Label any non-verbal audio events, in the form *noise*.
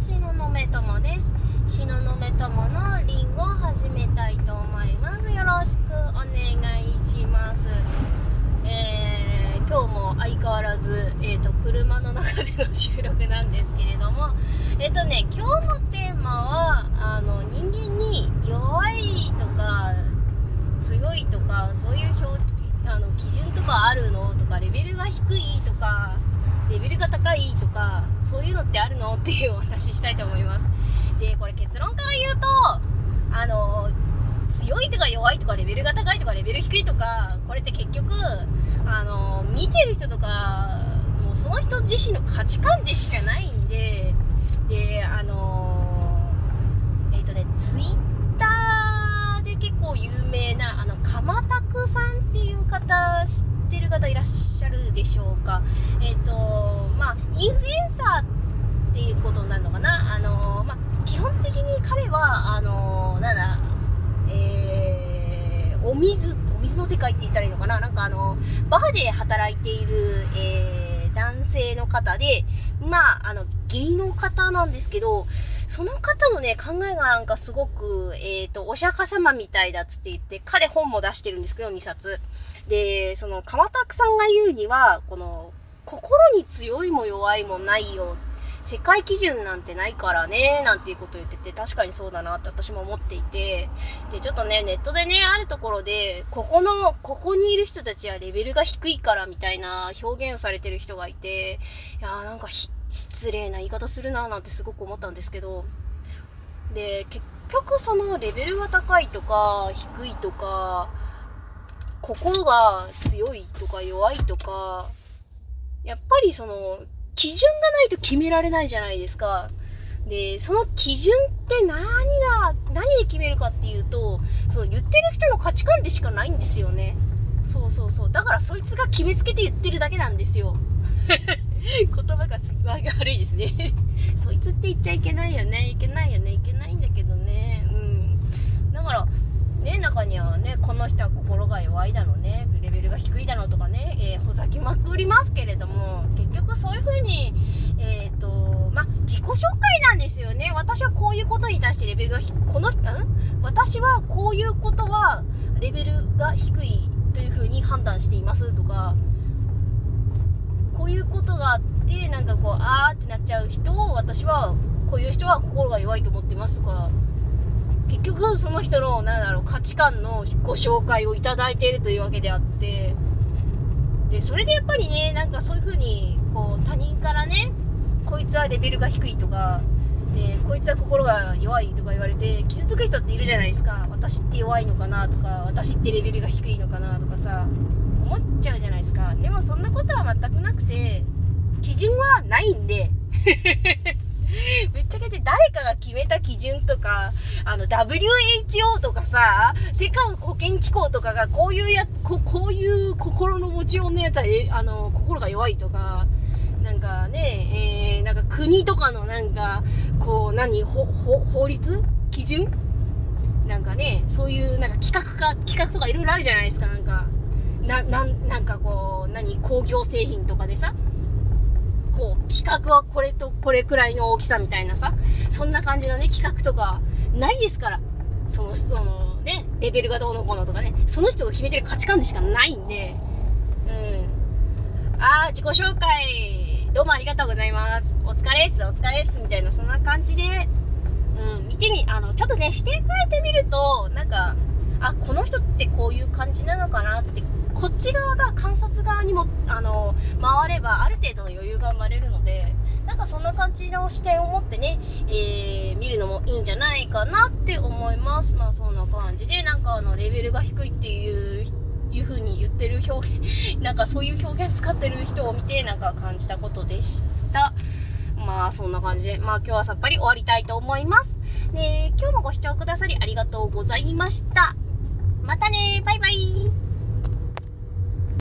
東雲友です。東雲友のリンゴを始めたいと思います。よろしくお願いします。えー、今日も相変わらず、えーと、車の中での収録なんですけれども。えっ、ー、とね今日のテーマはあの人間に弱いとか強いとかそういう表あの基準とかあるのとかレベルが低いとかレベルが高いとかそういうのってあるの？っていうお話ししたいと思います。でこれ結論から言うとあの強いとか弱いとかレベルが高いとかレベル低いとかこれって結局あの見てる人とかもうその人自身の価値観でしかないんでであのえっ、ー、とねツイッターで結構有名なあの鎌田さんっていう方知ってってる方いらっしゃるでしょうか。えっ、ー、と、まあ、インフルエンサーっていうことになるのかな。あの、まあ、基本的に彼は、あの、なんだ、えー、お水、お水の世界って言ったらいいのかな。なんかあの、バーで働いている、えー、男性の方で、まあ、あの、芸の方なんですけど、その方のね、考えがなんかすごく、えっ、ー、と、お釈迦様みたいだっつって言って、彼本も出してるんですけど、2冊。で、その、川拓さんが言うには、この、心に強いも弱いもないよ。世界基準なんてないからね、なんていうことを言ってて、確かにそうだなって私も思っていて、で、ちょっとね、ネットでね、あるところで、ここの、ここにいる人たちはレベルが低いからみたいな表現をされてる人がいて、いやーなんか失礼な言い方するなーなんてすごく思ったんですけど、で、結局そのレベルが高いとか、低いとか、心が強いとか弱いとか、やっぱりその、基準がないと決められないじゃないですか。で、その基準って何が、何で決めるかっていうと、その言ってる人の価値観でしかないんですよね。そうそうそう。だからそいつが決めつけて言ってるだけなんですよ。*laughs* 言葉が悪いですね *laughs* そいつって言っちゃいけないよね。いけないよね。いけないんだけどね。うん。だから、ね、中にはね、この人は心弱いだのね、レベルが低いだのとかね、えー、ほざきまくりますけれども、結局そういう風に、えっ、ー、と、ま自己紹介なんですよね。私はこういうことに対してレベルがこの、ん？私はこういうことはレベルが低いという風に判断していますとか、こういうことがあって、なんかこう、あーってなっちゃう人を、私は、こういう人は心が弱いと思ってますとか、結局その人の、なんだろう、価値観のご紹介をいただいているというわけであって、で、それでやっぱりね、なんかそういう風に、こう、他人からね、こいつはレベルが低いとか、で、こいつは心が弱いとか言われて、傷つく人っているじゃないですか。私って弱いのかなとか、私ってレベルが低いのかなとかさ、思っちゃうじゃないですか。でもそんなことは全くなくて、基準はないんで誰かが決めた基準とか、あの、WHO とかさ、世界保健機構とかがこういうやつ、ここういう心の持ちようのやつは、え、あの、心が弱いとか、なんかね、えー、なんか国とかのなんか、こう、何、法律？基準？なんかね、そういうなんか企画か、企画とかいろいろあるじゃないですか、なんか。な、なん、なんかこう、何、工業製品とかでさ、こう、企画はこれとこれくらいの大きさみたいなさ、そんな感じのね、企画とか、ないですから。その、そのね、レベルがどうのこうのとかね、その人が決めてる価値観でしかないんで、うん。あー、自己紹介、どうもありがとうございます。お疲れっす、お疲れっす、みたいな、そんな感じで、うん、見てみ、あの、ちょっとね、視点変えてみると、なんか、あ、この人ってこういう感じなのかな、つって、こっち側が観察側にも、あの、回ればある程度の余裕が生まれるので、なんかそんな感じの視点を持ってね、えー、見るのもいいんじゃないかなって思います。まあそんな感じで、なんかあの、レベルが低いっていう、いう風に言ってる表現、*laughs* なんかそういう表現使ってる人を見て、なんか感じたことでした。まあそんな感じで、まあ今日はさっぱり終わりたいと思います。で、今日もご視聴くださりありがとうございました。またねバイバイ